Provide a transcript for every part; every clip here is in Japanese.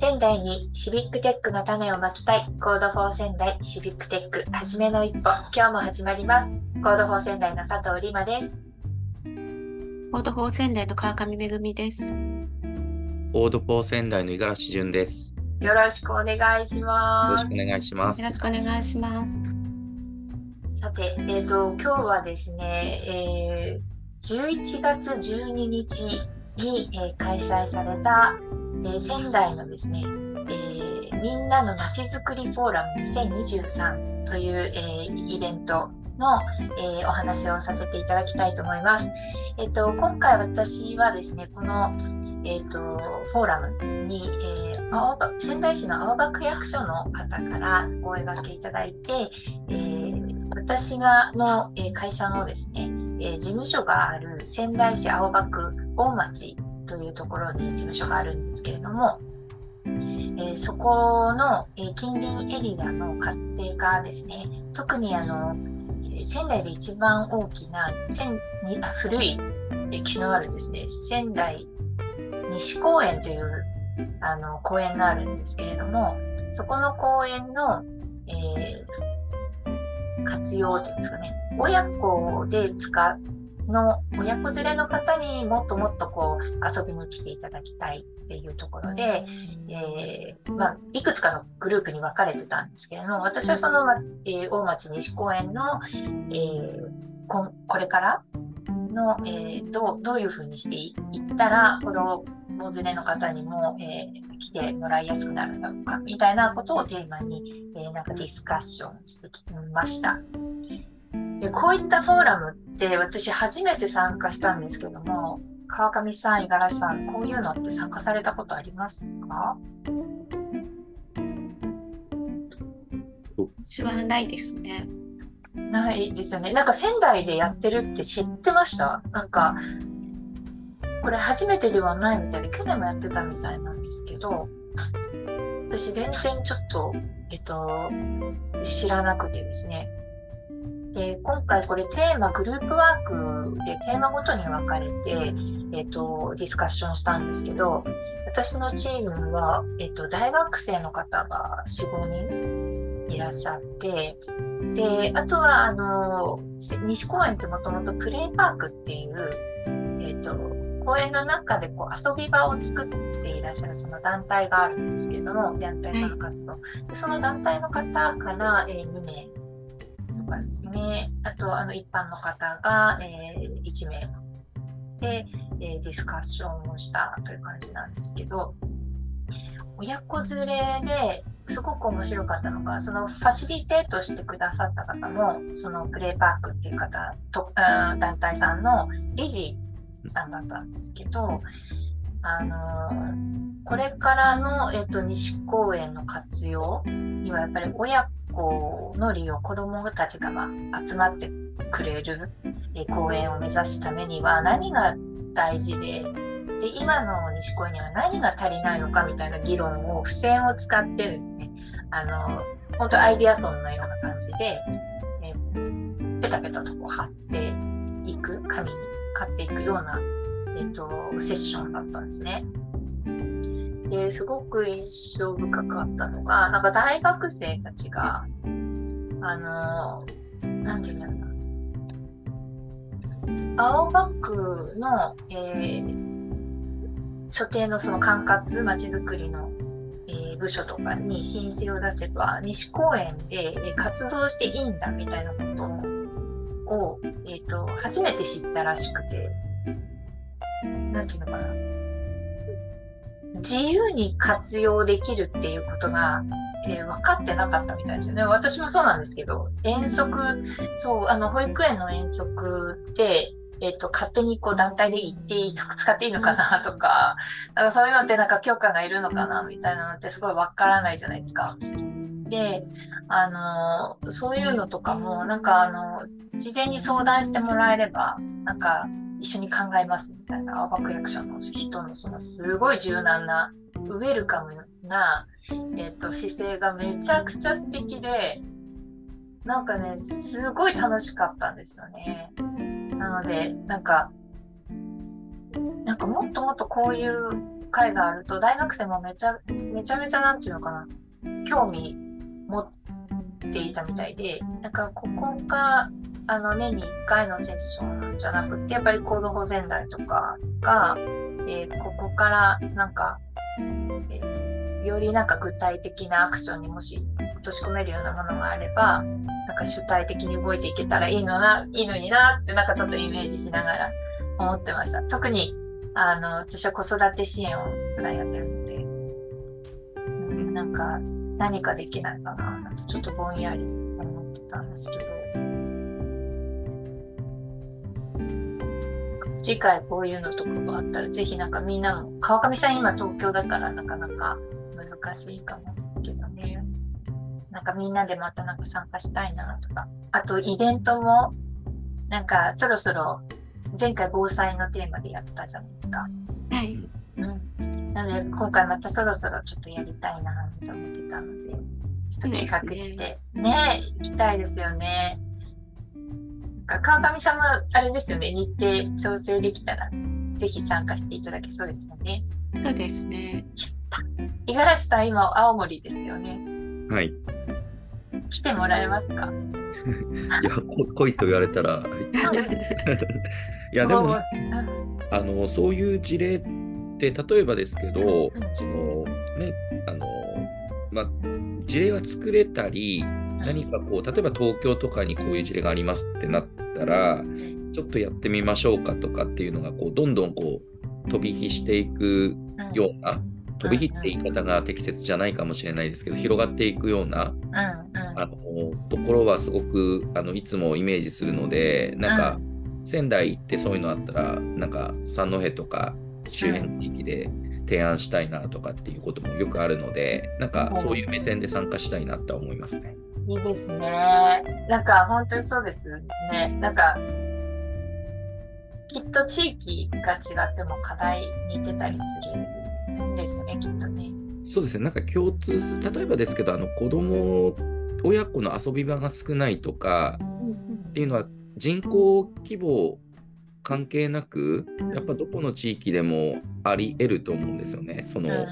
仙台にシビックテックの種をまきたい Code for 仙台シビックテックはじめの一歩今日も始まります Code for 仙台の佐藤里真です Code for 仙台の川上めぐみです。オードフォー仙台の五十嵐潤です。よろしくお願いしよろますしくお願いします。よろしくお願いします。さて、えー、と今日はですね、えー11月12日に、えー開催された、えー仙台のですね、えーみんなのまちづくりフォーラム2023という、えーイベントの、えーお話をさせていただきたいと思います。えっ、と今回私はですね、この、えー、とフォーラムに、えー青仙台市の青葉区役所の方からお声掛けいただいて、えー私がの、えー会社のですね、えー事務所がある仙台市青葉区大町というところに事務所があるんですけれども、えーそこの、えー近隣エリアの活性化ですね、特にあの、え仙台で一番大きな仙にあ古い歴史のあるですね、仙台西公園というあの公園があるんですけれども、そこの公園の、えー活用というんですかね、親子で使うの親子連れの方にもっともっとこう遊びに来ていただきたいっていうところで、えーまあ、いくつかのグループに分かれてたんですけれども、私はその、まえー大町西公園の、えーこんこれからの、えーどうどういうふうにしていったら子供連れの方にも、えー来てもらいやすくなるんだろうかみたいなことをテーマに、えーなんかディスカッションしてきました。でこういったフォーラムって私初めて参加したんですけども川上さん、五十嵐さん、こういうのって参加されたことありますか？私はないですね。ないですよね。なんか仙台でやってるって知ってました？なんか、これ初めてではないみたいで、去年もやってたみたいなんですけど、私全然ちょっと、えっと、知らなくてですね。で、今回これテーマ、グループワークでテーマごとに分かれて、えっと、ディスカッションしたんですけど、私のチームは、えっと、大学生の方が4、5人いらっしゃって、で、あとは、あの、西公園ってもともとプレイパークっていう、えっ、と、公園の中でこう遊び場を作っていらっしゃるその団体があるんですけれども、団体さんの活動。でその団体の方から、えー2名かですね、あと、あの、一般の方が、えー1名で、えーディスカッションをしたという感じなんですけど、親子連れですごく面白かったのが、そのファシリテートしてくださった方も、そのプレイパークっていう方と、あー団体さんの理事さんだったんですけど、あのーこれからの、えっと西公園の活用にはやっぱり親子の利用、子どもたちが、ま、集まってくれる、えー公園を目指すためには何が大事で、で今の西公園には何が足りないのかみたいな議論を付箋を使ってですねあの本当アイデアソンのような感じで、えペタペタとこう貼っていく紙に貼っていくような、えっとセッションだったんですね。ですごく印象深かったのがなんか大学生たちがあのなんていうんだろうな。青葉区の、えー所定のその管轄まちづくりの、えー部署とかに申請を出せば西公園で、え活動していいんだみたいなことを、えー、と初めて知ったらしくて。なんていうのかな。自由に活用できるっていうことが、えー分かってなかったみたいですよね。私もそうなんですけど、遠足、そう、あの、保育園の遠足って、えっ、と、勝手にこう団体で行っていい、使っていいのかなとか、なんかそういうのってなんか許可がいるのかなみたいなのってすごいわからないじゃないですか。で、あの、そういうのとかも、なんかあの、事前に相談してもらえれば、なんか一緒に考えますみたいな、青葉区役所の人のそのすごい柔軟な、ウェルカムな、えっ、と、姿勢がめちゃくちゃ素敵で、なんかね、すごい楽しかったんですよね。なので、なんか、なんかもっともっとこういう会があると大学生もめちゃめちゃめちゃなんていうのかな興味持っていたみたいでなんかここがあの年に1回のセッションじゃなくてやっぱり行動保全台とかが、えーここからなんか、えーよりなんか具体的なアクションにもし落とし込めるようなものがあればなんか主体的に動いていけたらいいのないいのになってなんかちょっとイメージしながら思ってました。特にあの私は子育て支援を普段やってるので、うん、なんか何かできないかななんてちょっとぼんやり思ってたんですけど。次回こういうのとかがあったらぜひなんかみんなも川上さん今東京だからなかなか難しいかもですけどねなんかみんなでまたなんか参加したいなとかあとイベントもなんかそろそろ前回防災のテーマでやったじゃないですか。はい。うん、なので今回またそろそろちょっとやりたいなと思ってたのでちょっと企画してね行きたいですよね。川上さんもあれですよね日程調整できたらぜひ参加していただけそうですよね。そうですね。五十嵐さん今青森ですよね。はい。来てもらえますか？いや、こ来いと言われたら。いや、でも、うんあの、そういう事例って、例えばですけどうん、その、ね、あの、まあ、事例は作れたり、何かこう、例えば東京とかにこういう事例がありますってなったら、ちょっとやってみましょうかとかっていうのが、こう、どんどんこう、飛び火していくうん。ような、飛び火って言い方が適切じゃないかもしれないですけど、広がっていくような、うんうん。あのところはすごくあのいつもイメージするので、なんか、仙台行ってそういうのあったら、なんか三戸とか周辺地域で提案したいなとかっていうこともよくあるので、なんかそういう目線で参加したいなとは思いますね。いいですね。なんか本当にそうですね。なんかきっと地域が違っても課題似てたりするんですよね、きっとね。そうですね、なんか共通する、例えばですけど、あの子供親子の遊び場が少ないとかっていうのは人口規模関係なく、やっぱどこの地域でもあり得ると思うんですよね。その、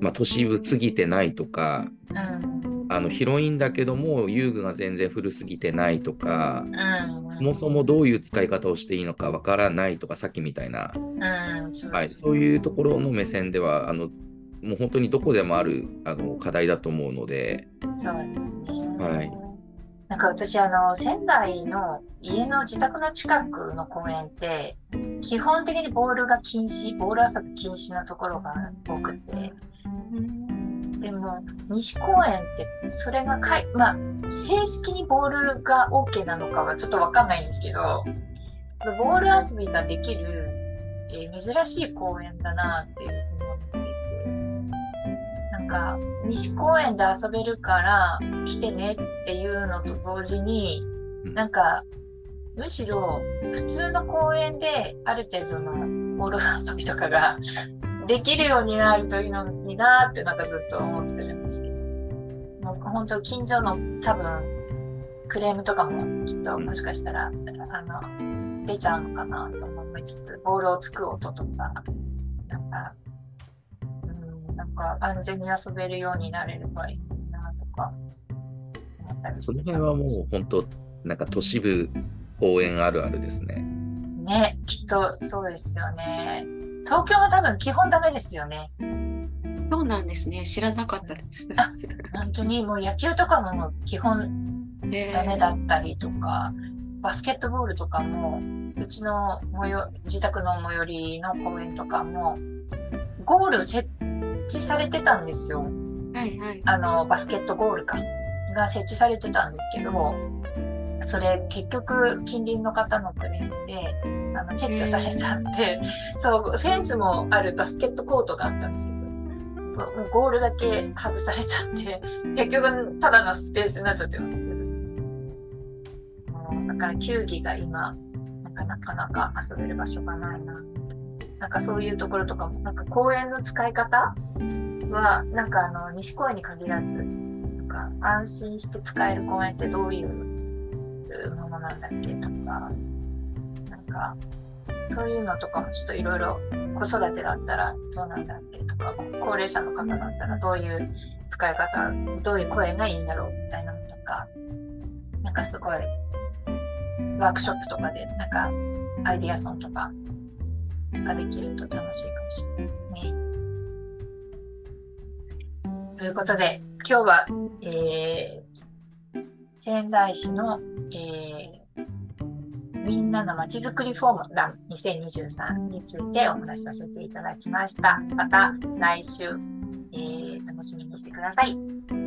まあ、都市部過ぎてないとか、うん。あの広いんだけども遊具が全然古すぎてないとか、うん。そもそもどういう使い方をしていいのかわからないとかさっきみたいな、うん。そうはい、そういうところの目線ではあのもう本当にどこでもあるあの課題だと思うので、そうですね。はいなんか私あの仙台の家の自宅の近くの公園って基本的にボールが禁止ボール遊び禁止なところが多くて。でも西公園ってそれがかい、まあ、正式にボールが OK なのかはちょっとわかんないんですけどボール遊びができる、えー珍しい公園だなっていうなんか西公園で遊べるから来てねっていうのと同時にうん。なんかむしろ普通の公園である程度のボール遊びとかが できるようになるといいのになってなんかずっと思ってるんですけど。もう本当近所の多分クレームとかもきっともしかしたらあの出ちゃうのかなと思いつつボールをつく音とかなんかうんなんか安全に遊べるようになれればいいなとか思ったりしてその辺はもう本当なんか都市部公園あるあるですね。ねきっとそうですよね東京は多分基本ダメですよねそうなんですね。知らなかったです。あ本当にもう野球とかももう基本えーダメだったりとか、バスケットボールとかも、うちの最寄自宅の最寄りの公園とかも、ゴール設置されてたんですよ。はいはい。あの、バスケットゴールか。が設置されてたんですけど、それ結局近隣の方のクレームで、あの、撤去されちゃって、そう、フェンスもあるバスケットコートがあったんですけど、もうゴールだけ外されちゃって、結局ただのスペースになっちゃってますけど。だから球技が今、なんかなかなか遊べる場所がないな。なんかそういうところとかも、なんか公園の使い方は、なんかあの、西公園に限らず、なんか安心して使える公園ってどういうものなんだっけとか、なんか、そういうのとかもちょっといろいろ子育てだったらどうなんだっけとか、高齢者の方だったらどういう使い方、どういう声がいいんだろうみたいなのとか、なんかすごいワークショップとかでなんかアイディアソンとかができると楽しいかもしれないですね。ということで、今日は、えー、仙台市の、えー、みんなのまちづくりフォームラン2023についてお話しさせていただきました。また来週、えー、楽しみにしてください。